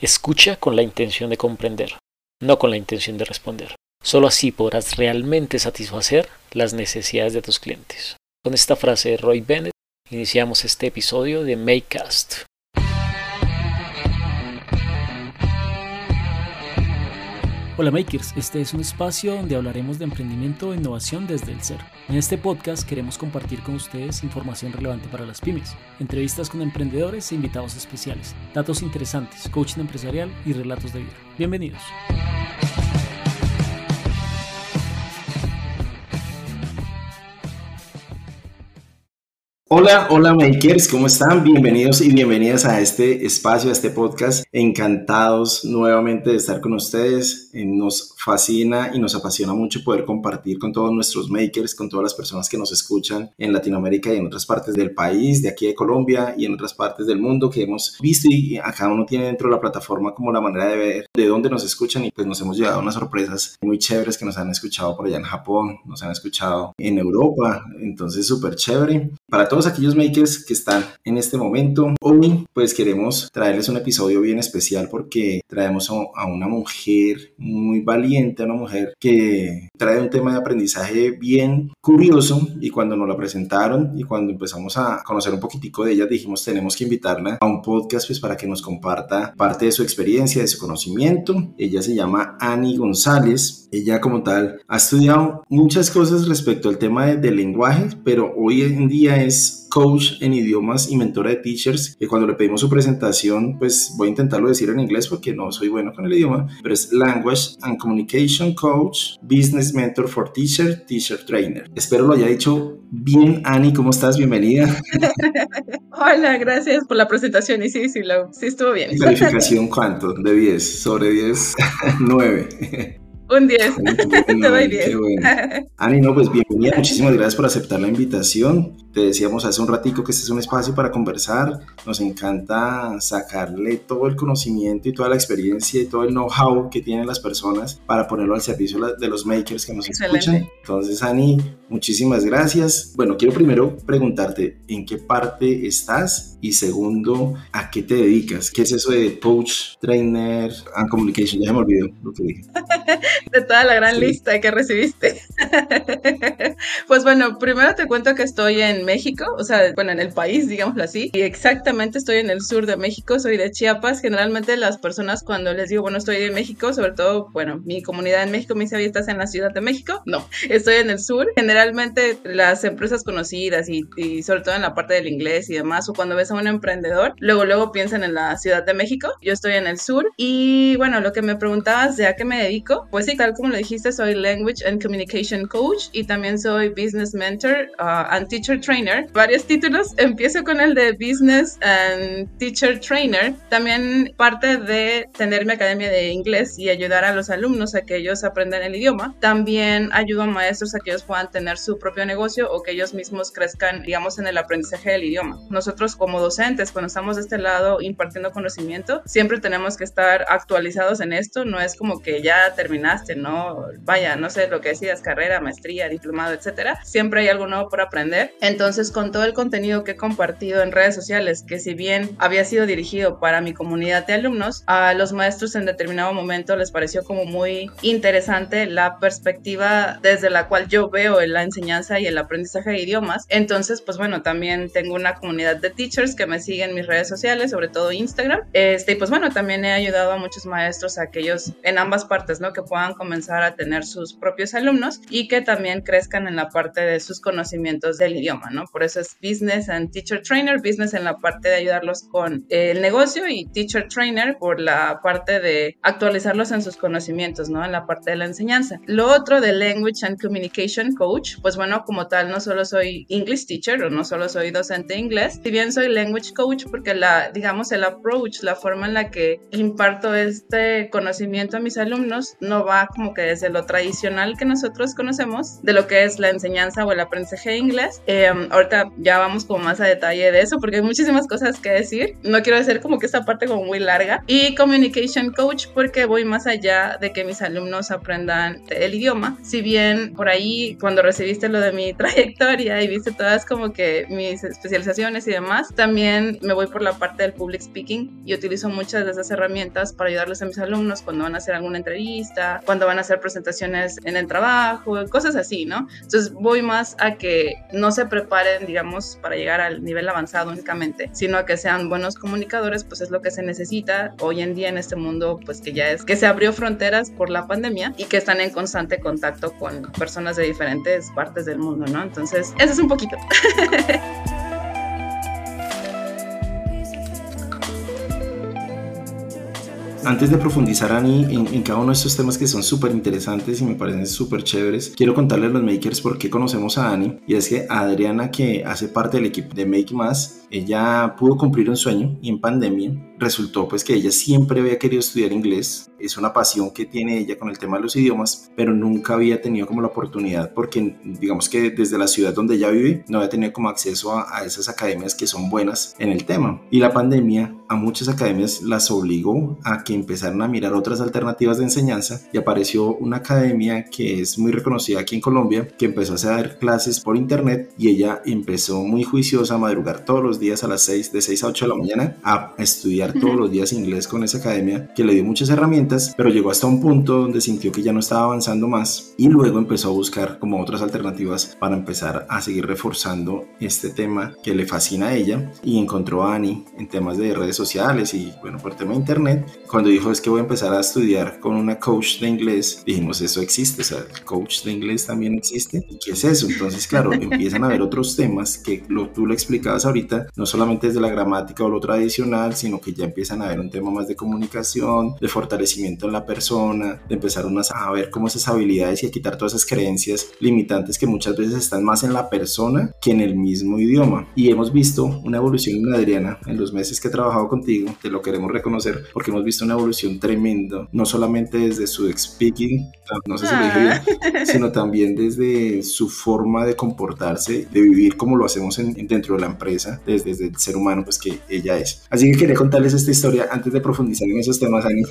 Escucha con la intención de comprender, no con la intención de responder. Solo así podrás realmente satisfacer las necesidades de tus clientes. Con esta frase de Roy Bennett iniciamos este episodio de Makecast. Hola Makers, este es un espacio donde hablaremos de emprendimiento e innovación desde el ser. En este podcast queremos compartir con ustedes información relevante para las pymes, entrevistas con emprendedores e invitados especiales, datos interesantes, coaching empresarial y relatos de vida. Bienvenidos. Hola, hola makers, ¿cómo están? Bienvenidos y bienvenidas a este espacio, a este podcast. Encantados nuevamente de estar con ustedes. Eh, nos fascina y nos apasiona mucho poder compartir con todos nuestros makers, con todas las personas que nos escuchan en Latinoamérica y en otras partes del país, de aquí de Colombia y en otras partes del mundo que hemos visto y a cada uno tiene dentro de la plataforma como la manera de ver de dónde nos escuchan y pues nos hemos llevado unas sorpresas muy chéveres que nos han escuchado por allá en Japón, nos han escuchado en Europa, entonces súper chévere. Para todos aquellos makers que están en este momento, hoy pues queremos traerles un episodio bien especial porque traemos a una mujer muy valiente, una mujer que trae un tema de aprendizaje bien curioso y cuando nos la presentaron y cuando empezamos a conocer un poquitico de ella dijimos tenemos que invitarla a un podcast pues para que nos comparta parte de su experiencia, de su conocimiento. Ella se llama Ani González. Ella como tal ha estudiado muchas cosas respecto al tema del de lenguaje, pero hoy en día es coach en idiomas y mentora de teachers, que cuando le pedimos su presentación, pues voy a intentarlo decir en inglés porque no soy bueno con el idioma, pero es Language and Communication Coach, Business Mentor for Teacher, Teacher Trainer. Espero lo haya dicho bien, Ani, ¿cómo estás? Bienvenida. Hola, gracias por la presentación y sí, sí, lo, sí estuvo bien. ¿Calificación cuánto? De 10, sobre 10, 9. Un 10. Te doy 10. Ani, no, pues bienvenida. Muchísimas gracias por aceptar la invitación. Te decíamos hace un ratico que este es un espacio para conversar. Nos encanta sacarle todo el conocimiento y toda la experiencia y todo el know-how que tienen las personas para ponerlo al servicio de los makers que nos escuchan. Entonces, Ani, muchísimas gracias. Bueno, quiero primero preguntarte en qué parte estás y segundo, ¿a qué te dedicas? ¿Qué es eso de coach, trainer and communication? Ya me olvidó lo que dije. de toda la gran lista que recibiste. pues bueno, primero te cuento que estoy en México, o sea, bueno, en el país, digámoslo así, y exactamente estoy en el sur de México, soy de Chiapas. Generalmente las personas cuando les digo, bueno, estoy en México, sobre todo, bueno, mi comunidad en México me dice, ¿estás en la Ciudad de México? No, estoy en el sur. Generalmente las empresas conocidas y, y sobre todo en la parte del inglés y demás, o cuando ves a un emprendedor, luego, luego piensan en la Ciudad de México. Yo estoy en el sur y bueno, lo que me preguntabas de a qué me dedico, pues sí, tal como lo dijiste, soy Language and Communication Coach y también soy Business Mentor uh, and Teacher Trainer. Varios títulos. Empiezo con el de Business and Teacher Trainer. También parte de tener mi academia de inglés y ayudar a los alumnos a que ellos aprendan el idioma. También ayudo a maestros a que ellos puedan tener su propio negocio o que ellos mismos crezcan, digamos, en el aprendizaje del idioma. Nosotros como docentes, cuando estamos de este lado impartiendo conocimiento, siempre tenemos que estar actualizados en esto. No es como que ya ¿no? Vaya, no sé lo que decías, carrera, maestría, diplomado, etcétera. Siempre hay algo nuevo por aprender. Entonces, con todo el contenido que he compartido en redes sociales, que si bien había sido dirigido para mi comunidad de alumnos, a los maestros en determinado momento les pareció como muy interesante la perspectiva desde la cual yo veo en la enseñanza y el aprendizaje de idiomas. Entonces, pues bueno, también tengo una comunidad de teachers que me siguen en mis redes sociales, sobre todo Instagram. Este, y pues bueno, también he ayudado a muchos maestros a que ellos en ambas partes, ¿no? Que puedan comenzar a tener sus propios alumnos y que también crezcan en la parte de sus conocimientos del idioma, ¿no? Por eso es Business and Teacher Trainer, Business en la parte de ayudarlos con el negocio y Teacher Trainer por la parte de actualizarlos en sus conocimientos, ¿no? En la parte de la enseñanza. Lo otro de Language and Communication Coach, pues bueno, como tal, no solo soy English Teacher o no solo soy docente de inglés, si bien soy Language Coach porque la, digamos, el approach, la forma en la que imparto este conocimiento a mis alumnos no va va como que desde lo tradicional que nosotros conocemos, de lo que es la enseñanza o el aprendizaje de inglés. Eh, ahorita ya vamos como más a detalle de eso porque hay muchísimas cosas que decir. No quiero decir como que esta parte como muy larga. Y Communication Coach porque voy más allá de que mis alumnos aprendan el idioma. Si bien por ahí cuando recibiste lo de mi trayectoria y viste todas como que mis especializaciones y demás, también me voy por la parte del public speaking y utilizo muchas de esas herramientas para ayudarles a mis alumnos cuando van a hacer alguna entrevista, cuando van a hacer presentaciones en el trabajo, cosas así, ¿no? Entonces voy más a que no se preparen, digamos, para llegar al nivel avanzado únicamente, sino a que sean buenos comunicadores, pues es lo que se necesita hoy en día en este mundo, pues que ya es que se abrió fronteras por la pandemia y que están en constante contacto con personas de diferentes partes del mundo, ¿no? Entonces, eso es un poquito. Antes de profundizar, Ani, en, en, cada uno de estos temas que son súper interesantes y me parecen súper chéveres, quiero contarles a los makers por qué conocemos a Ani. Y es que Adriana, que hace parte del equipo de Make Más, ella pudo cumplir un sueño y en pandemia resultó pues que ella siempre había querido estudiar inglés. Es una pasión que tiene ella con el tema de los idiomas, pero nunca había tenido como la oportunidad porque digamos que desde la ciudad donde ella vive no había tenido como acceso a, a esas academias que son buenas en el tema. Y la pandemia a muchas academias las obligó a que empezaran a mirar otras alternativas de enseñanza y apareció una academia que es muy reconocida aquí en Colombia que empezó a hacer clases por internet y ella empezó muy juiciosa a madrugar todos los días a las 6, de 6 a 8 de la mañana, a estudiar todos los días inglés con esa academia que le dio muchas herramientas, pero llegó hasta un punto donde sintió que ya no estaba avanzando más y luego empezó a buscar como otras alternativas para empezar a seguir reforzando este tema que le fascina a ella y encontró a Ani en temas de redes sociales y bueno, por tema de internet. Cuando dijo es que voy a empezar a estudiar con una coach de inglés, dijimos eso existe, o sea, el coach de inglés también existe. ¿Y qué es eso? Entonces, claro, empiezan a ver otros temas que lo, tú lo explicabas ahorita, no solamente desde la gramática o lo tradicional, sino que ya empiezan a ver un tema más de comunicación, de fortalecimiento en la persona, de empezar unas, a ver cómo esas habilidades y a quitar todas esas creencias limitantes que muchas veces están más en la persona que en el mismo idioma. Y hemos visto una evolución en Adriana en los meses que he trabajado contigo, te lo queremos reconocer porque hemos visto una evolución tremenda, no solamente desde su speaking, no sé si lo dije bien, ah. sino también desde su forma de comportarse, de vivir como lo hacemos en, dentro de la empresa, desde, desde, el ser humano pues que ella es. Así que quería contarles esta historia antes de profundizar en esos temas, Ani.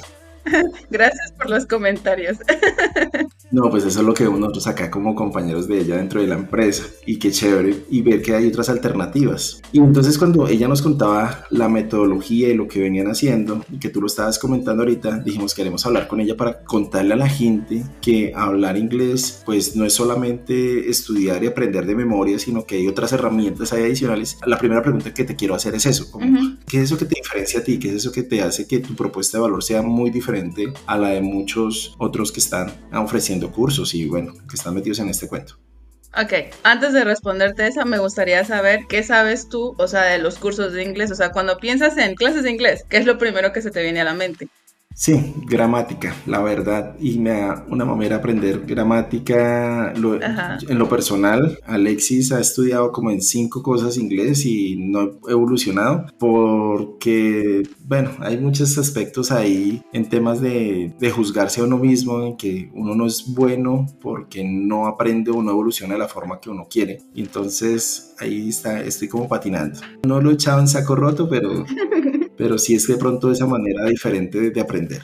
Gracias por los comentarios. No, pues eso es lo que nosotros acá como compañeros de ella dentro de la empresa y qué chévere y ver que hay otras alternativas. Y entonces cuando ella nos contaba la metodología y lo que venían haciendo y que tú lo estabas comentando ahorita, dijimos queremos hablar con ella para contarle a la gente que hablar inglés pues no es solamente estudiar y aprender de memoria, sino que hay otras herramientas adicionales. La primera pregunta que te quiero hacer es eso, ¿qué es eso que te diferencia a ti? ¿Qué es eso que te hace que tu propuesta de valor sea muy diferente a la de muchos otros que están ofreciendo cursos y bueno, que están metidos en este cuento. Ok, antes de responderte esa, me gustaría saber qué sabes tú, o sea, de los cursos de inglés, o sea, cuando piensas en clases de inglés, ¿qué es lo primero que se te viene a la mente? Sí, gramática, la verdad. Y me da una manera aprender gramática en lo personal. Alexis ha estudiado como en cinco cosas inglés y no ha evolucionado porque, bueno, hay muchos aspectos ahí en temas de, de juzgarse a uno mismo, en que uno no es bueno porque no aprende o no evoluciona de la forma que uno quiere. Y entonces ahí está, estoy como patinando. No lo he echado en saco roto, pero pero sí es de pronto esa manera diferente de, aprender.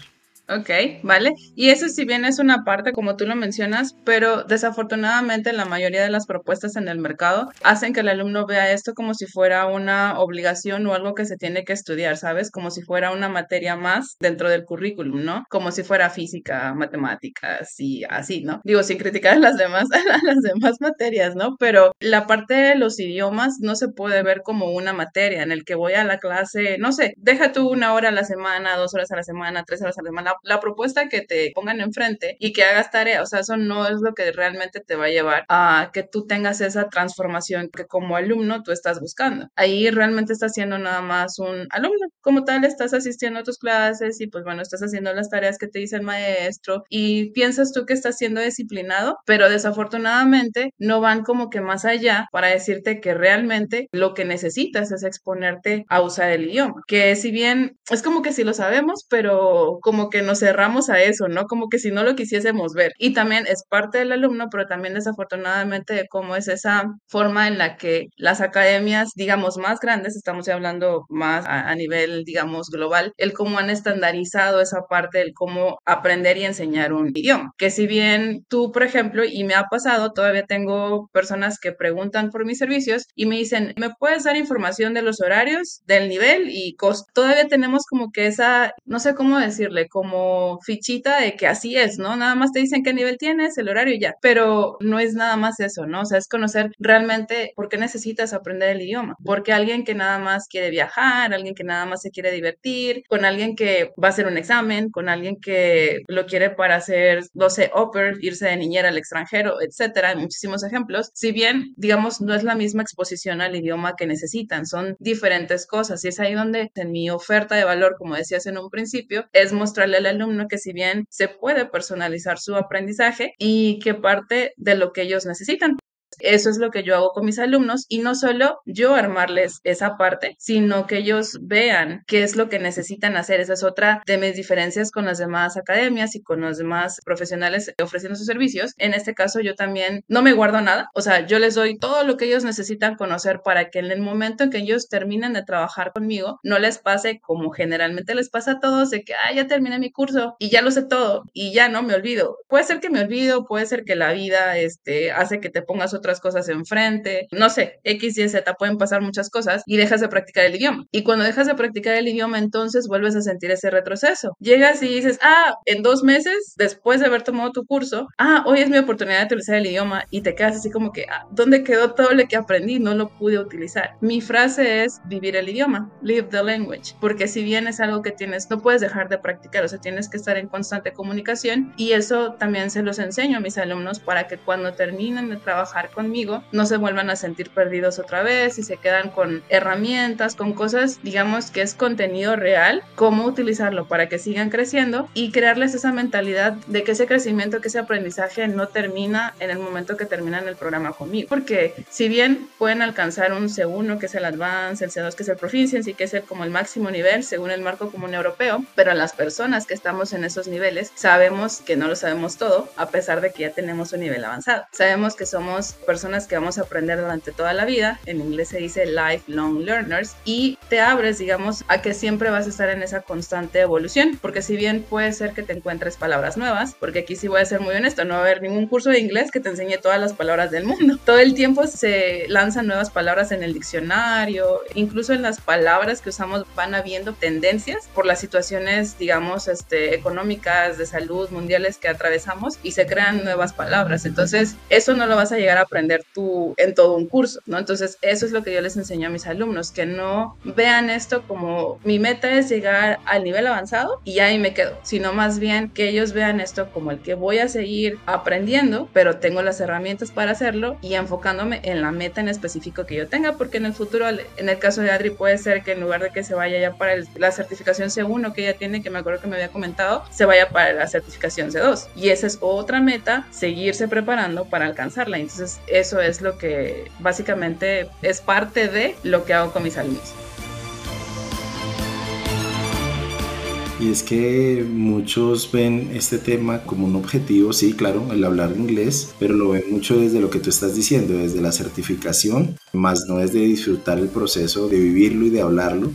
Ok, vale. Y eso si bien es una parte, como tú lo mencionas, pero desafortunadamente la mayoría de las propuestas en el mercado hacen que el alumno vea esto como si fuera una obligación o algo que se tiene que estudiar, ¿sabes? Como si fuera una materia más dentro del currículum, ¿no? Como si fuera física, matemáticas y así, ¿no? Digo, sin criticar las demás, las demás materias, ¿no? Pero la parte de los idiomas no se puede ver como una materia en el que voy a la clase, no sé, deja tú una hora a la semana, dos horas a la semana, tres horas a la semana la propuesta que te pongan enfrente y que hagas tarea, o sea, eso no es lo que realmente te va a llevar a que tú tengas esa transformación que como alumno tú estás buscando. Ahí realmente estás siendo nada más un alumno, como tal estás asistiendo a tus clases y pues bueno, estás haciendo las tareas que te dice el maestro y piensas tú que estás siendo disciplinado, pero desafortunadamente no van como que más allá para decirte que realmente lo que necesitas es exponerte a usar el idioma, que si bien es como que sí lo sabemos, pero como que nos cerramos a eso, ¿no? Como que si no lo quisiésemos ver. Y también es parte del alumno, pero también desafortunadamente de cómo es esa forma en la que las academias, digamos, más grandes, estamos hablando más a, nivel, digamos, global, el cómo han estandarizado esa parte del cómo aprender y enseñar un idioma. Que si bien tú, por ejemplo, y me ha pasado, todavía tengo personas que preguntan por mis servicios y me dicen, ¿me puedes dar información de los horarios, del nivel y costo? Todavía tenemos como que esa, no sé cómo decirle, como fichita de que así es, ¿no? Nada más te dicen qué nivel tienes, el horario y ya, pero no es nada más eso, ¿no? O sea, es conocer realmente por qué necesitas aprender el idioma, porque alguien que nada más quiere viajar, alguien que nada más se quiere divertir, con alguien que va a hacer un examen, con alguien que lo quiere para hacer, no sé, upper, irse de niñera al extranjero, etcétera, hay muchísimos ejemplos. Si bien, digamos, no es la misma exposición al idioma que necesitan, son diferentes cosas y es ahí donde en mi oferta de valor, como decías en un principio, es mostrarle al alumno que si bien se puede personalizar su aprendizaje y que parte de lo que ellos necesitan. Eso es lo que yo hago con mis alumnos y no solo yo armarles esa parte, sino que ellos vean qué es lo que necesitan hacer. Esa es otra de mis diferencias con las demás academias y con los demás profesionales ofreciendo sus servicios. En este caso yo también no me guardo nada, o sea, yo les doy todo lo que ellos necesitan conocer para que en el momento en que ellos terminen de trabajar conmigo, no les pase como generalmente les pasa a todos de que, ah, ya terminé mi curso y ya lo sé todo y ya no me olvido. Puede ser que me olvido, puede ser que la vida este, hace que te pongas otras cosas enfrente, no sé, X, Y, Z, pueden pasar muchas cosas y dejas de practicar el idioma. Y cuando dejas de practicar el idioma, entonces vuelves a sentir ese retroceso. Llegas y dices, ah, en dos meses, después de haber tomado tu curso, ah, hoy es mi oportunidad de utilizar el idioma y te quedas así como que, ah, ¿dónde quedó todo lo que aprendí? No lo pude utilizar. Mi frase es vivir el idioma, live the language, porque si bien es algo que tienes, no puedes dejar de practicar, o sea, tienes que estar en constante comunicación y eso también se los enseño a mis alumnos para que cuando terminen de trabajar conmigo no se vuelvan a sentir perdidos otra vez y se quedan con herramientas, con cosas, digamos que es contenido real, cómo utilizarlo para que sigan creciendo y crearles esa mentalidad de que ese crecimiento, que ese aprendizaje no termina en el momento que terminan el programa conmigo. Porque si bien pueden alcanzar un C1, que es el Advance, el C2, que es el Proficiency, que es el, como el máximo nivel según el marco común europeo, pero las personas que estamos en esos niveles sabemos que no lo sabemos todo, a pesar de que ya tenemos un nivel avanzado. Sabemos que somos personas que vamos a aprender durante toda la vida, en inglés se dice lifelong learners, y te abres, digamos, a que siempre vas a estar en esa constante evolución, porque si bien puede ser que te encuentres palabras nuevas, porque aquí sí voy a ser muy honesto, no va a haber ningún curso de inglés que te enseñe todas las palabras del mundo. Todo el tiempo se lanzan nuevas palabras en el diccionario, incluso en las palabras que usamos van habiendo tendencias por las situaciones, digamos, este, económicas, de salud, mundiales que atravesamos y se crean nuevas palabras. Entonces, eso no lo vas a llegar a aprender tú en todo un curso, ¿no? Entonces, eso es lo que yo les enseño a mis alumnos, que no vean esto como mi meta es llegar al nivel avanzado y ahí me quedo, sino más bien que ellos vean esto como el que voy a seguir aprendiendo, pero tengo las herramientas para hacerlo y enfocándome en la meta en específico que yo tenga, porque en el futuro, en el caso de Adri, puede ser que en lugar de que se vaya ya para la certificación C1 que ella tiene, que me acuerdo que me había comentado, se vaya para la certificación C2. Y esa es otra meta, seguirse preparando para alcanzarla. Entonces, eso es lo que básicamente es parte de lo que hago con mis alumnos. Y es que muchos ven este tema como un objetivo, sí, claro, el hablar inglés, pero lo ven mucho desde lo que tú estás diciendo, desde la certificación, más no desde disfrutar el proceso de vivirlo y de hablarlo.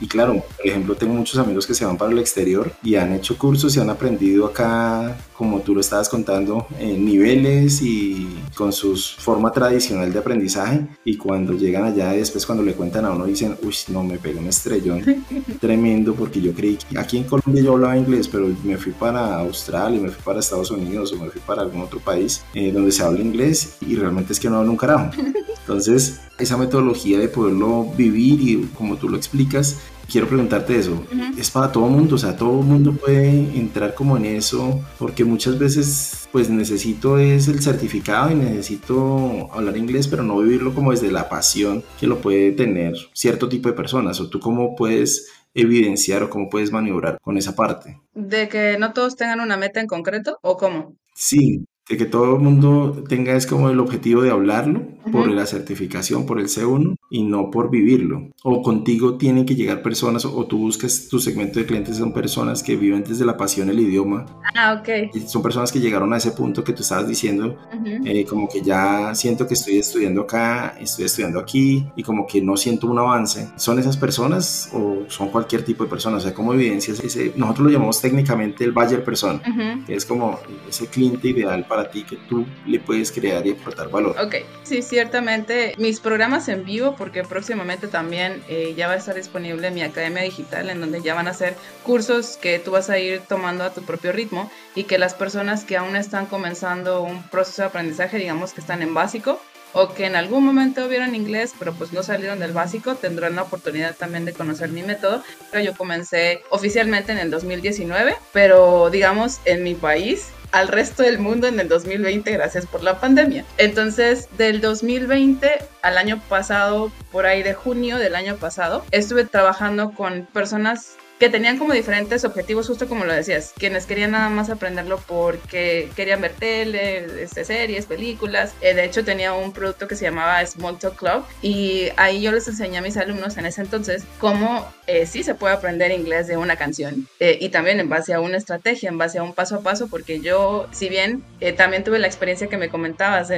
Y claro, por ejemplo, tengo muchos amigos que se van para el exterior y han hecho cursos y han aprendido acá, como tú lo estabas contando, en niveles y con su forma tradicional de aprendizaje. Y cuando llegan allá, después cuando le cuentan a uno, dicen, uy, no, me pegó un estrellón tremendo porque yo creí que aquí en Colombia yo hablaba inglés, pero me fui para Australia, me fui para Estados Unidos o me fui para algún otro país eh, donde se habla inglés y realmente es que no hablo un carajo. Entonces, esa metodología de poderlo vivir y como tú lo explicas, quiero preguntarte eso, ¿es para todo mundo? O sea, todo el mundo puede entrar como en eso, porque muchas veces pues necesito es el certificado y necesito hablar inglés, pero no vivirlo como desde la pasión que lo puede tener cierto tipo de personas, o tú cómo puedes evidenciar o cómo puedes maniobrar con esa parte. ¿De que no todos tengan una meta en concreto o cómo? Sí, de que todo el mundo tenga es como el objetivo de hablarlo por la certificación, por el C1 y no por vivirlo. O contigo tienen que llegar personas o, tú buscas tu segmento de clientes son personas que viven desde la pasión el idioma. Ah, ok. Y son personas que llegaron a ese punto que tú estabas diciendo, eh, como que ya siento que estoy estudiando acá, estoy estudiando aquí y como que no siento un avance. ¿Son esas personas o son cualquier tipo de personas? O sea, ¿cómo evidencias ese? Nosotros lo llamamos técnicamente el buyer person, que es como ese cliente ideal para ti que tú le puedes crear y aportar valor. Ok, sí, ciertamente mis programas en vivo, porque próximamente también eh, ya va a estar disponible mi academia digital, en donde ya van a ser cursos que tú vas a ir tomando a tu propio ritmo y que las personas que aún están comenzando un proceso de aprendizaje, digamos que están en básico, o que en algún momento vieron inglés, pero pues no salieron del básico, tendrán la oportunidad también de conocer mi método. Yo comencé oficialmente en el 2019, pero digamos en mi país al resto del mundo en el 2020 gracias por la pandemia. Entonces, del 2020 al año pasado, por ahí de junio del año pasado, estuve trabajando con personas que tenían como diferentes objetivos, justo como lo decías, quienes querían nada más aprenderlo porque querían ver tele, este, series, películas. Eh, de hecho, tenía un producto que se llamaba Small Talk Club y ahí yo les enseñé a mis alumnos en ese entonces cómo eh, sí se puede aprender inglés de una canción eh, y también en base a una estrategia, en base a un paso a paso, porque yo, si bien también tuve la experiencia que me comentabas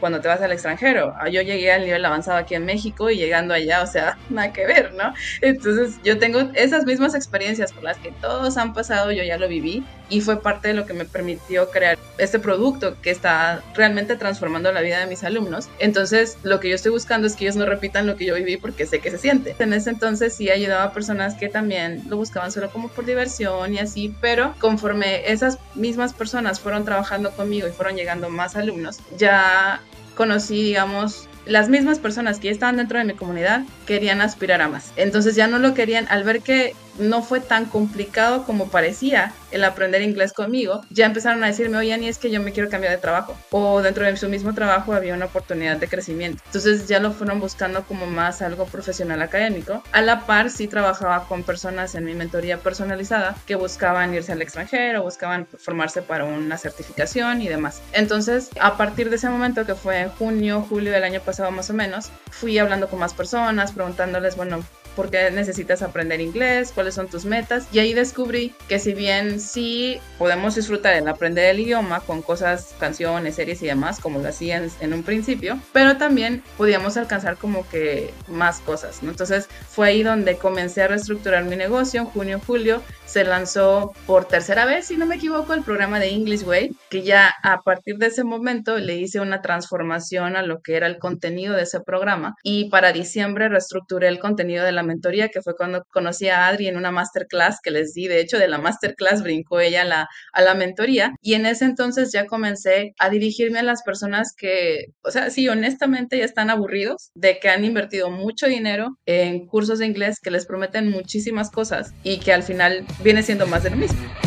cuando te vas al extranjero, ah, yo llegué al nivel avanzado aquí en México y llegando allá, o sea, nada que ver, ¿no? Entonces, yo tengo esas mismas experiencias experiencias por las que todos han pasado, yo ya lo viví y fue parte de lo que me permitió crear este producto que está realmente transformando la vida de mis alumnos. Entonces, lo que yo estoy buscando es que ellos no repitan lo que yo viví porque sé que se siente. En ese entonces sí ayudaba a personas que también lo buscaban solo como por diversión y así, pero conforme esas mismas personas fueron trabajando conmigo y fueron llegando más alumnos, ya conocí, digamos, las mismas personas que ya estaban dentro de mi comunidad querían aspirar a más. Entonces ya no lo querían, al ver que no fue tan complicado como parecía el aprender inglés conmigo, ya empezaron a decirme, oye, ni es que yo me quiero cambiar de trabajo. O dentro de su mismo trabajo había una oportunidad de crecimiento. Entonces ya lo fueron buscando como más algo profesional académico. A la par, sí trabajaba con personas en mi mentoría personalizada que buscaban irse al extranjero, buscaban formarse para una certificación y demás. Entonces, a partir de ese momento, que fue en junio, julio del año pasado más o menos, fui hablando con más personas, preguntándoles, bueno, por qué necesitas aprender inglés, cuáles son tus metas. Y ahí descubrí que si bien sí podemos disfrutar en aprender el idioma con cosas, canciones, series y demás, como lo hacían en un principio, pero también podíamos alcanzar como que más cosas. Entonces fue ahí donde comencé a reestructurar mi negocio en junio, julio. Se lanzó por tercera vez, si no me equivoco, el programa de English Way, que ya a partir de ese momento le hice una transformación a lo que era el contenido de ese programa y para diciembre reestructuré el contenido de la mentoría, que fue cuando conocí a Adri en una masterclass que les di. De hecho, de la masterclass brincó ella a la, a la mentoría. Y en ese entonces ya comencé a dirigirme a las personas que, o sea, sí, honestamente ya están aburridos de que han invertido mucho dinero en cursos de inglés que les prometen muchísimas cosas y que al final viene siendo más de lo mismo.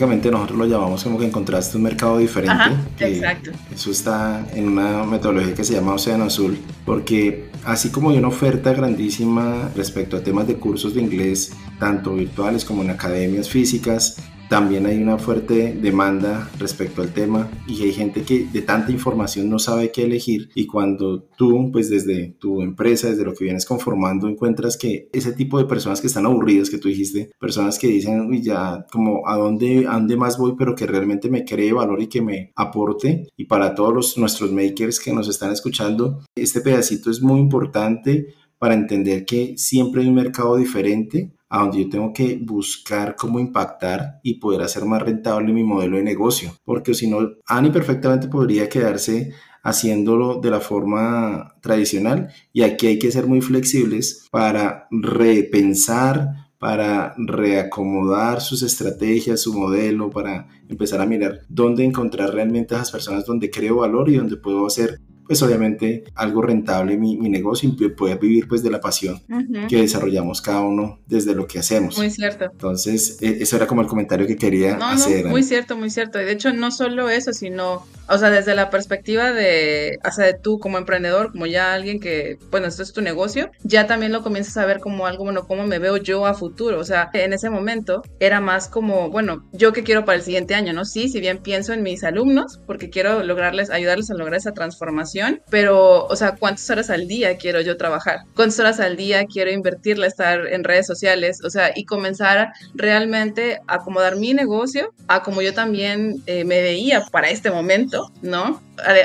Técnicamente nosotros lo llamamos como que encontraste un mercado diferente. exacto. Eso está en una metodología que se llama Océano Azul, porque así como hay una oferta grandísima respecto a temas de cursos de inglés, tanto virtuales como en academias físicas, también hay una fuerte demanda respecto al tema y hay gente que de tanta información no sabe qué elegir y cuando tú pues desde tu empresa, desde lo que vienes conformando encuentras que ese tipo de personas que están aburridas que tú dijiste, personas que dicen uy ya como a dónde, a dónde más voy pero que realmente me cree valor y que me aporte y para todos los, nuestros makers que nos están escuchando este pedacito es muy importante para entender que siempre hay un mercado diferente a donde yo tengo que buscar cómo impactar y poder hacer más rentable mi modelo de negocio. Porque si no, Ani perfectamente podría quedarse haciéndolo de la forma tradicional y aquí hay que ser muy flexibles para repensar, para reacomodar sus estrategias, su modelo, para empezar a mirar dónde encontrar realmente a esas personas donde creo valor y donde puedo hacer pues obviamente algo rentable mi, mi negocio y poder vivir pues de la pasión que desarrollamos cada uno desde lo que hacemos. Muy cierto. Entonces, e, eso era como el comentario que quería hacer. muy cierto, muy cierto. Y de hecho, no solo eso, sino O sea, desde la perspectiva de, o sea, de tú como emprendedor, como ya alguien que, bueno, esto es tu negocio, ya también lo comienzas a ver como algo, bueno, cómo me veo yo a futuro. O sea, en ese momento era más como, bueno, yo qué quiero para el siguiente año, ¿no? Sí, si bien pienso en mis alumnos, porque quiero lograrles, ayudarles a lograr esa transformación, pero, o sea, ¿cuántas horas al día quiero yo trabajar? ¿Cuántas horas al día quiero invertirle, estar en redes sociales? O sea, y comenzar realmente a acomodar mi negocio a como yo también eh, me veía para este momento, ¿no?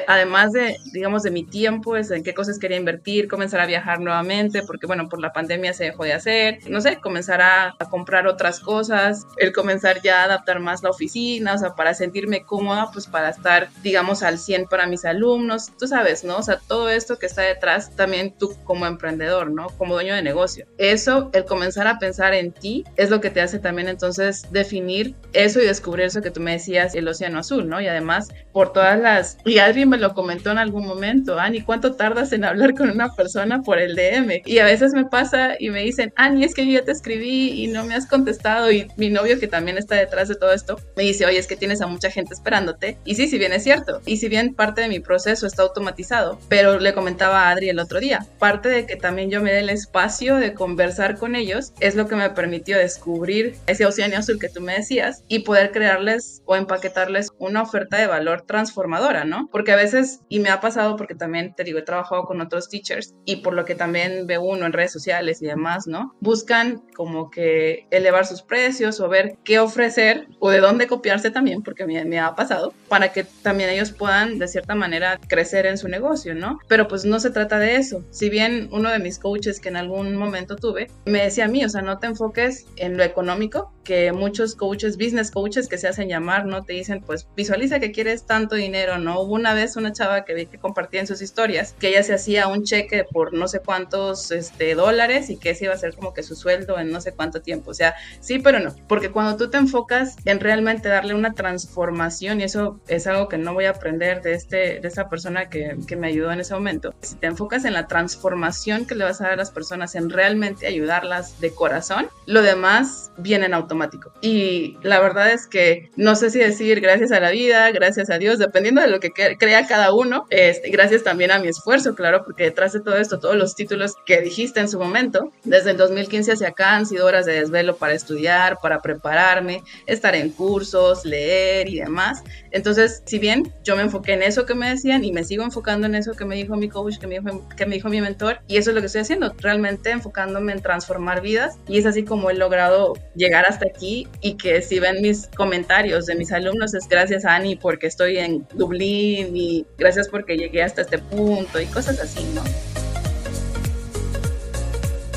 además de, digamos, de mi tiempo, es en qué cosas quería invertir, comenzar a viajar nuevamente, porque bueno, por la pandemia se dejó de hacer, no sé, comenzar a, comprar otras cosas, el comenzar ya a adaptar más la oficina, o sea, para sentirme cómoda, pues para estar, digamos, al 100 para mis alumnos, tú sabes, ¿no? O sea, todo esto que está detrás, también tú como emprendedor, ¿no? Como dueño de negocio. Eso, el comenzar a pensar en ti, es lo que te hace también entonces definir eso y descubrir eso que tú me decías, el océano azul, ¿no? Y además, por todas las... Adri me lo comentó en algún momento, Ani, ¿cuánto tardas en hablar con una persona por el DM? Y a veces me pasa y me dicen, Ani, es que yo ya te escribí y no me has contestado. Y mi novio, que también está detrás de todo esto, me dice, oye, es que tienes a mucha gente esperándote. Y sí, si bien es cierto. Y si bien parte de mi proceso está automatizado, pero le comentaba a Adri el otro día, parte de que también yo me dé el espacio de conversar con ellos es lo que me permitió descubrir ese océano azul que tú me decías y poder crearles o empaquetarles una oferta de valor transformadora, ¿no? porque a veces, y me ha pasado porque también, te digo, he trabajado con otros teachers y por lo que también ve uno en redes sociales y demás, ¿no? Buscan como que elevar sus precios o ver qué ofrecer o de dónde copiarse también, porque me, me ha pasado, para que también ellos puedan de cierta manera crecer en su negocio, ¿no? Pero pues no se trata de eso. Si bien uno de mis coaches que en algún momento tuve me decía a mí, o sea, no te enfoques en lo económico, que muchos coaches, business coaches que se hacen llamar, ¿no? Te dicen, pues visualiza que quieres tanto dinero, ¿no? Hubo una vez una chava que vi que compartía en sus historias que ella se hacía un cheque por no sé cuántos este, dólares y que ese iba a ser como que su sueldo en no sé cuánto tiempo. O sea, sí, pero no, porque cuando tú te enfocas en realmente darle una transformación, y eso es algo que no voy a aprender de, este, de esta persona que, que me ayudó en ese momento, si te enfocas en la transformación que le vas a dar a las personas, en realmente ayudarlas de corazón, lo demás viene en automático. Y la verdad es que no sé si decir gracias a la vida, gracias a Dios, dependiendo de lo que crea cada uno. Este, gracias también a mi esfuerzo, claro, porque detrás de todo esto, todos los títulos que dijiste en su momento, desde el 2015 hacia acá han sido horas de desvelo para estudiar, para prepararme, estar en cursos, leer y demás. Entonces, si bien yo me enfoqué en eso que me decían y me sigo enfocando en eso que me dijo mi coach, que me dijo, que me dijo mi mentor, y eso es lo que estoy haciendo, realmente enfocándome en transformar vidas y es así como he logrado llegar hasta aquí y que si ven mis comentarios de mis alumnos es gracias a Ani porque estoy en Dublín y gracias porque llegué hasta este punto y cosas así, ¿no?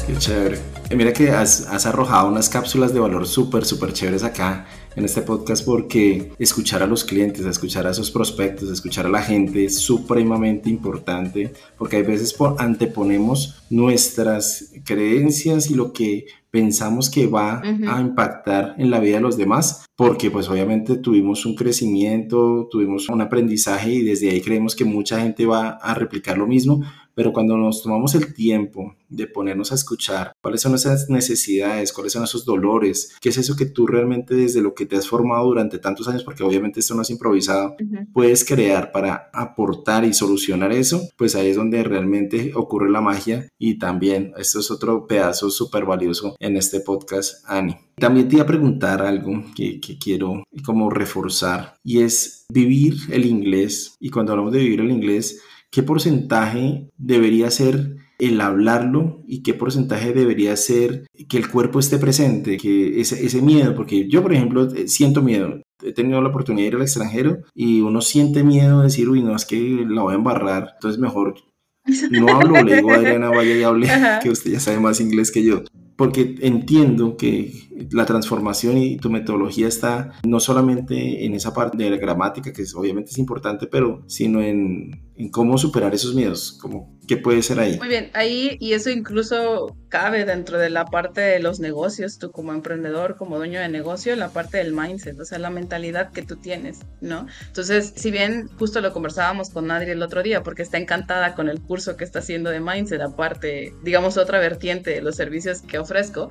Qué chévere. mira que has, has arrojado unas cápsulas de valor súper, súper chéveres acá en este podcast porque escuchar a los clientes, escuchar a sus prospectos, escuchar a la gente es supremamente importante porque hay veces anteponemos nuestras creencias y lo que pensamos que va a impactar en la vida de los demás, porque pues obviamente tuvimos un crecimiento, tuvimos un aprendizaje y desde ahí creemos que mucha gente va a replicar lo mismo, pero cuando nos tomamos el tiempo de ponernos a escuchar cuáles son esas necesidades, cuáles son esos dolores, qué es eso que tú realmente desde lo que te has formado durante tantos años, porque obviamente esto no es improvisado, puedes crear para aportar y solucionar eso, pues ahí es donde realmente ocurre la magia y también esto es otro pedazo súper valioso en este podcast, Ani. También te iba a preguntar algo que, que quiero como reforzar y es vivir el inglés y cuando hablamos de vivir el inglés, ¿qué porcentaje debería ser el hablarlo y qué porcentaje debería ser que el cuerpo esté presente, que ese, ese miedo, porque yo por ejemplo eh, siento miedo, he tenido la oportunidad de ir al extranjero y uno siente miedo de decir, uy, no, es que la voy a embarrar, entonces mejor no hablo, le digo a Adriana, vaya y hable, que usted ya sabe más inglés que yo porque entiendo que la transformación y tu metodología está no solamente en esa parte de la gramática, que obviamente es importante, pero sino en, en cómo superar esos miedos, como qué puede ser ahí. Muy bien, ahí y eso incluso cabe dentro de la parte de los negocios, tú como emprendedor, como dueño de negocio, la parte del mindset, o sea, la mentalidad que tú tienes, ¿no? Entonces, si bien justo lo conversábamos con Adri el otro día, porque está encantada con el curso que está haciendo de mindset, aparte, digamos, otra vertiente de los servicios que ofrezco,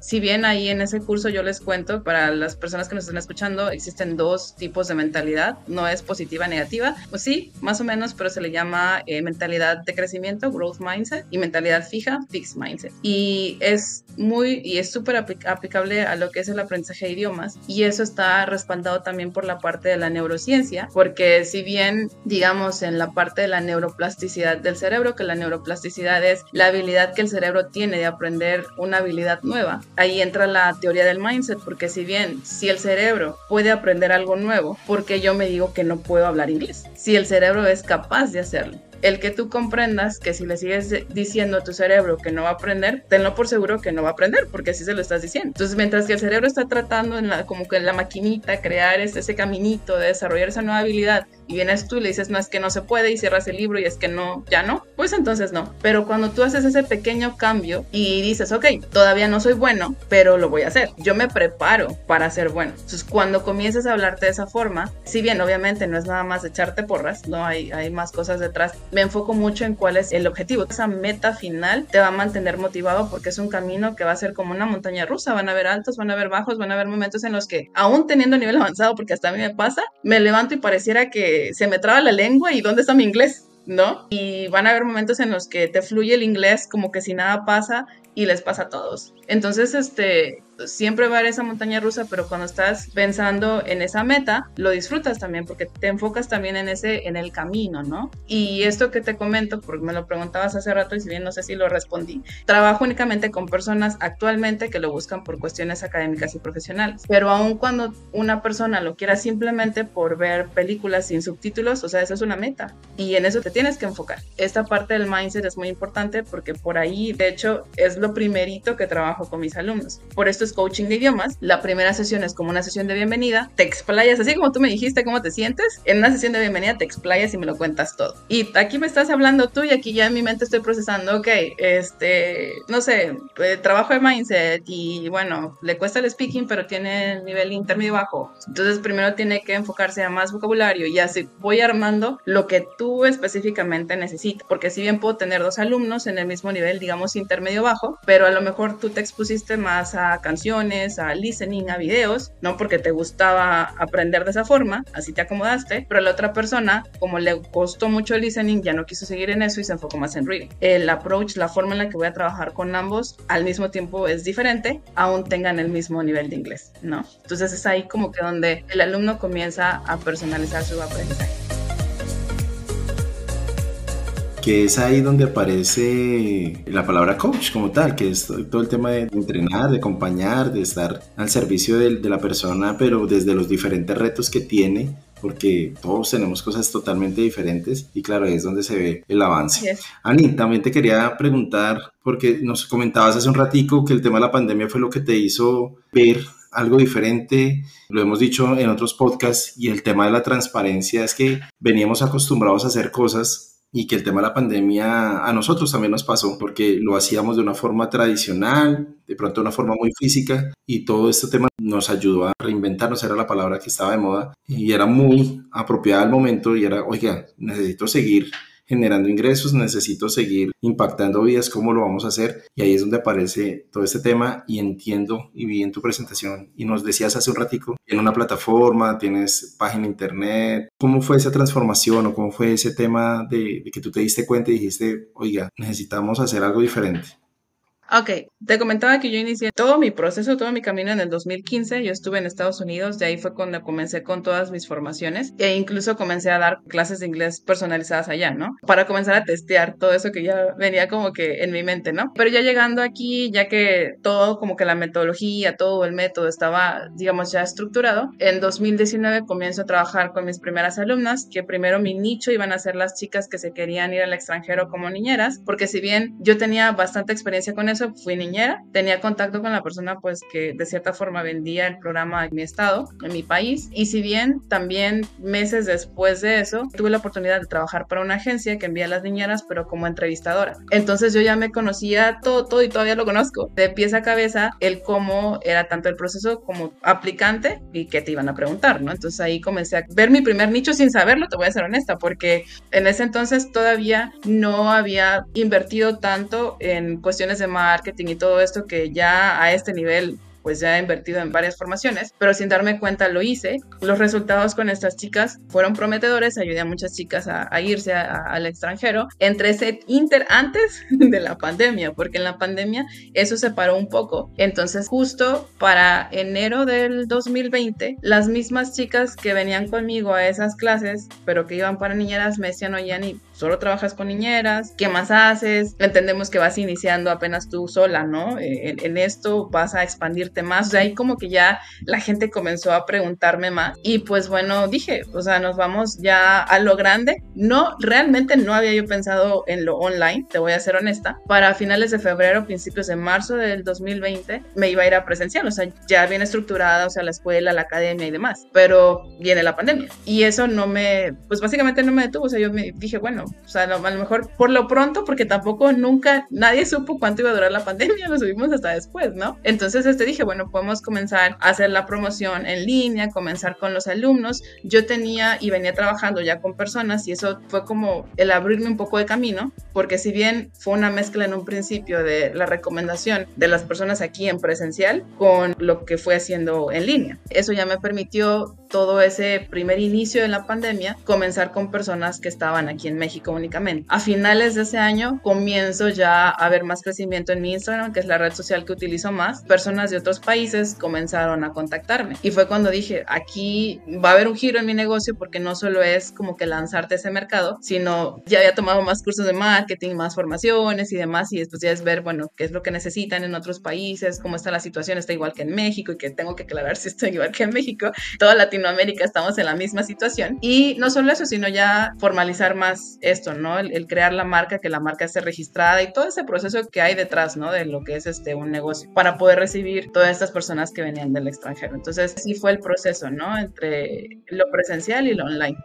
Si bien ahí en ese curso yo les cuento, para las personas que nos están escuchando, existen dos tipos de mentalidad, no es positiva, negativa, pues sí, más o menos, pero se le llama eh, mentalidad de crecimiento, growth mindset, y mentalidad fija, fixed mindset. Y es muy, y es súper aplicable a lo que es el aprendizaje de idiomas, y eso está respaldado también por la parte de la neurociencia, porque si bien, digamos, en la parte de la neuroplasticidad del cerebro, que la neuroplasticidad es la habilidad que el cerebro tiene de aprender una habilidad nueva, ahí entra la teoría del mindset, porque si bien, si el cerebro puede aprender algo nuevo, porque yo me digo que no puedo hablar inglés? Si el cerebro es capaz de hacerlo el que tú comprendas que si le sigues diciendo a tu cerebro que no va a aprender, tenlo por seguro que no va a aprender, porque así se lo estás diciendo. Entonces, mientras que el cerebro está tratando en la, como que la maquinita crear ese caminito de desarrollar esa nueva habilidad, y vienes tú y le dices, no, es que no se puede, y cierras el libro y es que no, ya no, pues entonces no. Pero cuando tú haces ese pequeño cambio y dices, ok, todavía no soy bueno, pero lo voy a hacer, yo me preparo para ser bueno. Entonces, cuando comiences a hablarte de esa forma, si bien obviamente no es nada más echarte porras, no hay, hay más cosas detrás, me enfoco mucho en cuál es el objetivo. Esa meta final te va a mantener motivado porque es un camino que va a ser como una montaña rusa, van a haber altos, van a haber bajos, van a haber momentos en los que, aún teniendo nivel avanzado, porque hasta a mí me pasa, me levanto y pareciera que se me traba la lengua y dónde está mi inglés, ¿no? Y van a haber momentos en los que te fluye el inglés como que si nada pasa y les pasa a todos. Entonces, este, siempre va a haber esa montaña rusa, pero cuando estás pensando en esa meta, lo disfrutas también porque te enfocas también en ese, en el camino, ¿no? Y esto que te comento, porque me lo preguntabas hace rato y si bien no sé si lo respondí, trabajo únicamente con personas actualmente que lo buscan por cuestiones académicas y profesionales, pero aun cuando una persona lo quiera simplemente por ver películas sin subtítulos, o sea, eso es una meta y en eso te tienes que enfocar. Esta parte del mindset es muy importante porque por ahí, de hecho, es lo primerito que trabajo con mis alumnos. Por esto coaching de idiomas. La primera sesión es como una sesión de bienvenida. Te explayas, así como tú me dijiste cómo te sientes. En una sesión de bienvenida te explayas y me lo cuentas todo. Y aquí me estás hablando tú y aquí ya en mi mente estoy procesando, ok, este, no sé, eh, trabajo de mindset y bueno, le cuesta el speaking, pero tiene el nivel intermedio bajo. Entonces primero tiene que enfocarse a más vocabulario y así voy armando lo que tú específicamente necesitas. Porque si bien puedo tener dos alumnos en el mismo nivel, digamos intermedio bajo, pero a lo mejor tú te expusiste más a canciones a listening, a videos, no porque te gustaba aprender de esa forma, así te acomodaste, pero la otra persona, como le costó mucho el listening, ya no quiso seguir en eso y se enfocó más en reading. El approach, la forma en la que voy a trabajar con ambos al mismo tiempo es diferente, aún tengan el mismo nivel de inglés, ¿no? Entonces es ahí como que donde el alumno comienza a personalizar su aprendizaje que es ahí donde aparece la palabra coach como tal, que es todo el tema de entrenar, de acompañar, de estar al servicio de, la persona, pero desde los diferentes retos que tiene porque todos tenemos cosas totalmente diferentes y claro, ahí es donde se ve el avance. Ani, también te quería preguntar, porque nos comentabas hace un ratico que el tema de la pandemia fue lo que te hizo ver algo diferente, lo hemos dicho en otros podcasts, y el tema de la transparencia es que veníamos acostumbrados a hacer cosas y que el tema de la pandemia a nosotros también nos pasó porque lo hacíamos de una forma tradicional, de pronto de una forma muy física y todo este tema nos ayudó a reinventarnos, era la palabra que estaba de moda y era muy apropiada al momento y era, oiga, necesito seguir generando ingresos, necesito seguir impactando vidas, ¿cómo lo vamos a hacer? Y ahí es donde aparece todo este tema y entiendo y vi en tu presentación y nos decías hace un ratico, en una plataforma, tienes página internet, ¿cómo fue esa transformación o cómo fue ese tema de, de que tú te diste cuenta y dijiste, oiga, necesitamos hacer algo diferente? Ok, te comentaba que yo inicié todo mi proceso, todo mi camino en el 2015. Yo estuve en Estados Unidos, de ahí fue cuando comencé con todas mis formaciones e incluso comencé a dar clases de inglés personalizadas allá, ¿no? Para comenzar a testear todo eso que ya venía como que en mi mente, ¿no? Pero ya llegando aquí, ya que todo como que la metodología, todo el método estaba, digamos, ya estructurado, en 2019 comienzo a trabajar con mis primeras alumnas, que primero mi nicho iban a ser las chicas que se querían ir al extranjero como niñeras, porque si bien yo tenía bastante experiencia con eso, fui niñera, tenía contacto con la persona pues que de cierta forma vendía el programa en mi estado, en mi país, y si bien también meses después de eso tuve la oportunidad de trabajar para una agencia que envía a las niñeras, pero como entrevistadora. Entonces yo ya me conocía todo, todo y todavía lo conozco, de pies a cabeza, el cómo era tanto el proceso como aplicante y qué te iban a preguntar, ¿no? Entonces ahí comencé a ver mi primer nicho sin saberlo, te voy a ser honesta, porque en ese entonces todavía no había invertido tanto en cuestiones de marketing marketing y todo esto que ya a este nivel pues ya he invertido en varias formaciones, pero sin darme cuenta lo hice. Los resultados con estas chicas fueron prometedores, ayudé a muchas chicas a, irse al extranjero entre ese inter antes de la pandemia, porque en la pandemia eso se paró un poco. Entonces justo para enero del 2020, las mismas chicas que venían conmigo a esas clases, pero que iban para niñeras, me decían, oye, Ani, solo trabajas con niñeras, ¿qué más haces? Entendemos que vas iniciando apenas tú sola, ¿no? Eh, en, esto vas a expandirte más, sea, ahí como que ya la gente comenzó a preguntarme más y pues bueno, dije, o sea, nos vamos ya a lo grande. No, realmente no había yo pensado en lo online, te voy a ser honesta. Para finales de febrero, principios de marzo del 2020, me iba a ir a presencial, o sea, ya bien estructurada, o sea, la escuela, la academia y demás, pero viene la pandemia y eso no me, pues básicamente no me detuvo, o sea, yo me dije, bueno, o sea, a lo mejor por lo pronto, porque tampoco nunca nadie supo cuánto iba a durar la pandemia, lo subimos hasta después, ¿no? Entonces, este dije, bueno, podemos comenzar a hacer la promoción en línea, comenzar con los alumnos. Yo tenía y venía trabajando ya con personas y eso fue como el abrirme un poco de camino, porque si bien fue una mezcla en un principio de la recomendación de las personas aquí en presencial con lo que fue haciendo en línea, eso ya me permitió todo ese primer inicio de la pandemia, comenzar con personas que estaban aquí en México únicamente. A finales de ese año comienzo ya a ver más crecimiento en mi Instagram, que es la red social que utilizo más. Personas de otros países comenzaron a contactarme y fue cuando dije, aquí va a haber un giro en mi negocio porque no solo es como que lanzarte ese mercado, sino ya había tomado más cursos de marketing, más formaciones y demás y después ya es ver, bueno, qué es lo que necesitan en otros países, cómo está la situación, está igual que en México y que tengo que aclarar si está igual que en México. Toda Latinoamérica Latinoamérica estamos en la misma situación. Y no solo eso, sino ya formalizar más esto, ¿no? El, crear la marca, que la marca esté registrada y todo ese proceso que hay detrás, ¿no? De lo que es este un negocio para poder recibir todas estas personas que venían del extranjero. Entonces, sí fue el proceso, ¿no? Entre lo presencial y lo online.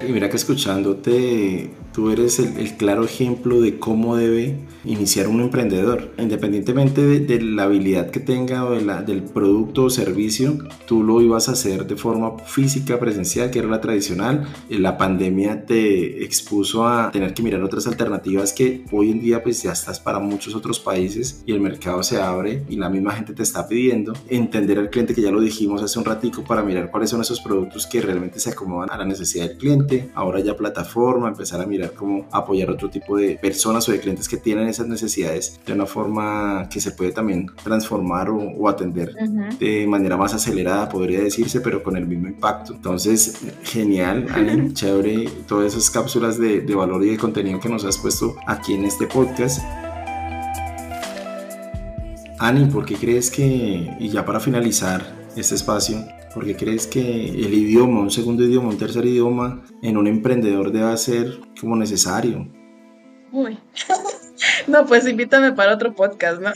Y mira que escuchándote Tú eres el, claro ejemplo de cómo debe iniciar un emprendedor. Independientemente de, la habilidad que tenga o del producto o servicio, tú lo ibas a hacer de forma física, presencial, que era la tradicional. Eh, la pandemia te expuso a tener que mirar otras alternativas que hoy en día pues ya estás para muchos otros países y el mercado se abre y la misma gente te está pidiendo. Entender al cliente, que ya lo dijimos hace un ratico, para mirar cuáles son esos productos que realmente se acomodan a la necesidad del cliente. Ahora ya plataforma, empezar a mirar cómo apoyar otro tipo de personas o de clientes que tienen esas necesidades de una forma que se puede también transformar o, atender de manera más acelerada, podría decirse, pero con el mismo impacto. Entonces, genial, Ani, chévere, todas esas cápsulas de, de valor y de contenido que nos has puesto aquí en este podcast. Ani, ¿por qué crees que, y ya para finalizar este espacio, porque crees que el idioma, un segundo idioma, un tercer idioma en un emprendedor debe ser como necesario? No, pues invítame para otro podcast, ¿no?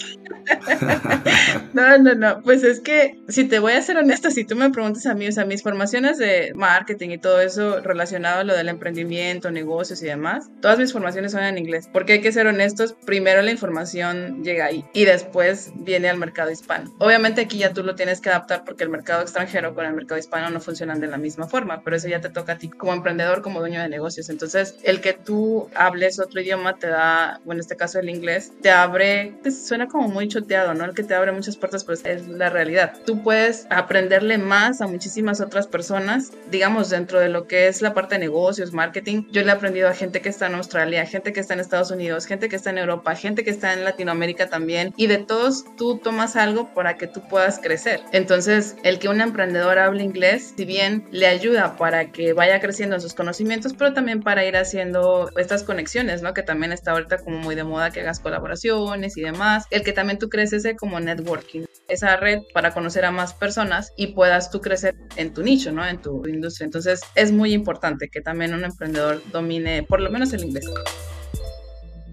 no, no, no. Pues es que, si te voy a ser honesta, si tú me preguntas a mí, o sea, mis formaciones de marketing y todo eso relacionado a lo del emprendimiento, negocios y demás, todas mis formaciones son en inglés. Porque hay que ser honestos, primero la información llega ahí y después viene al mercado hispano. Obviamente aquí ya tú lo tienes que adaptar porque el mercado extranjero con el mercado hispano no funcionan de la misma forma, pero eso ya te toca a ti como emprendedor, como dueño de negocios. Entonces, el que tú hables otro idioma te da, bueno, en este caso el inglés, te abre, suena como muy choteado, ¿no? El que te abre muchas puertas, pues es la realidad. Tú puedes aprenderle más a muchísimas otras personas, digamos, dentro de lo que es la parte de negocios, marketing. Yo le he aprendido a gente que está en Australia, gente que está en Estados Unidos, gente que está en Europa, gente que está en Latinoamérica también. Y de todos tú tomas algo para que tú puedas crecer. Entonces, el que un emprendedor hable inglés, si bien le ayuda para que vaya creciendo en sus conocimientos, pero también para ir haciendo estas conexiones, ¿no? Que también está ahorita como muy de moda que hagas colaboraciones y demás. El que también tú crees ese como networking, esa red para conocer a más personas y puedas tú crecer en tu nicho, ¿no? En tu industria. Entonces es muy importante que también un emprendedor domine por lo menos el inglés.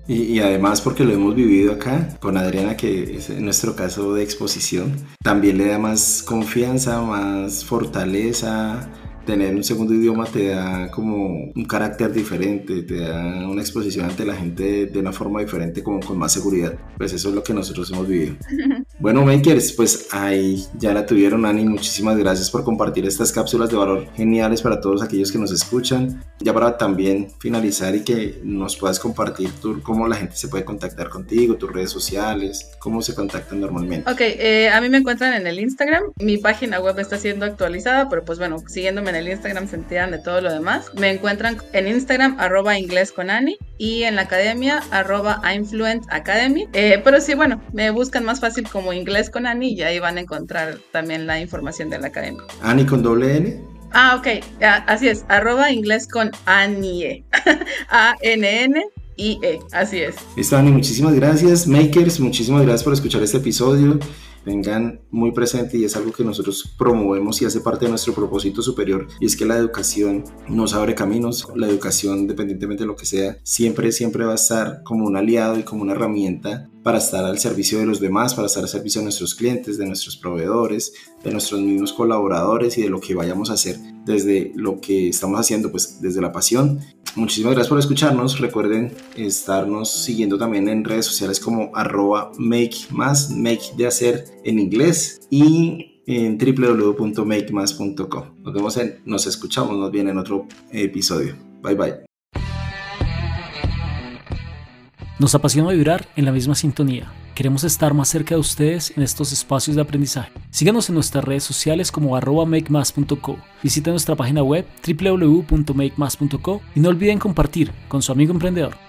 Y, además porque lo hemos vivido acá con Adriana, que es en nuestro caso de exposición, también le da más confianza, más fortaleza, tener un segundo idioma te da como un carácter diferente, te da una exposición ante la gente de una forma diferente, como con más seguridad. Pues eso es lo que nosotros hemos vivido. Bueno, makers, pues ahí ya la tuvieron, Ani. Muchísimas gracias por compartir estas cápsulas de valor geniales para todos aquellos que nos escuchan. Ya para también finalizar y que nos puedas compartir tú, cómo la gente se puede contactar contigo, tus redes sociales, cómo se contactan normalmente. Ok, eh, a mí me encuentran en el Instagram. Mi página web está siendo actualizada, pero pues bueno, siguiéndome en el Instagram se enteran de todo lo demás. Me encuentran en Instagram arroba inglés con Ani y en la academia arroba Influent Academy. Eh, pero sí, bueno, me buscan más fácil como inglés con Ani y ahí van a encontrar también la información de la academia. Ani con doble N. Ah, ok, así es, arroba inglés con Anie, A-N-N y E, así es. Listo, Ani, muchísimas gracias. Makers, muchísimas gracias por escuchar este episodio tengan muy presente y es algo que nosotros promovemos y hace parte de nuestro propósito superior y es que la educación nos abre caminos, la educación independientemente de lo que sea, siempre, siempre va a estar como un aliado y como una herramienta para estar al servicio de los demás, para estar al servicio de nuestros clientes, de nuestros proveedores, de nuestros mismos colaboradores y de lo que vayamos a hacer desde lo que estamos haciendo, pues desde la pasión. Muchísimas gracias por escucharnos. Recuerden estarnos siguiendo también en redes sociales como arroba make más, make de hacer en inglés y en www.makemas.com. Nos vemos en, nos escuchamos, nos viene en otro episodio. Bye bye. Nos apasiona vibrar en la misma sintonía. Queremos estar más cerca de ustedes en estos espacios de aprendizaje. Síganos en nuestras redes sociales como arroba makemas.co. Visiten nuestra página web www.makemas.co y no olviden compartir con su amigo emprendedor.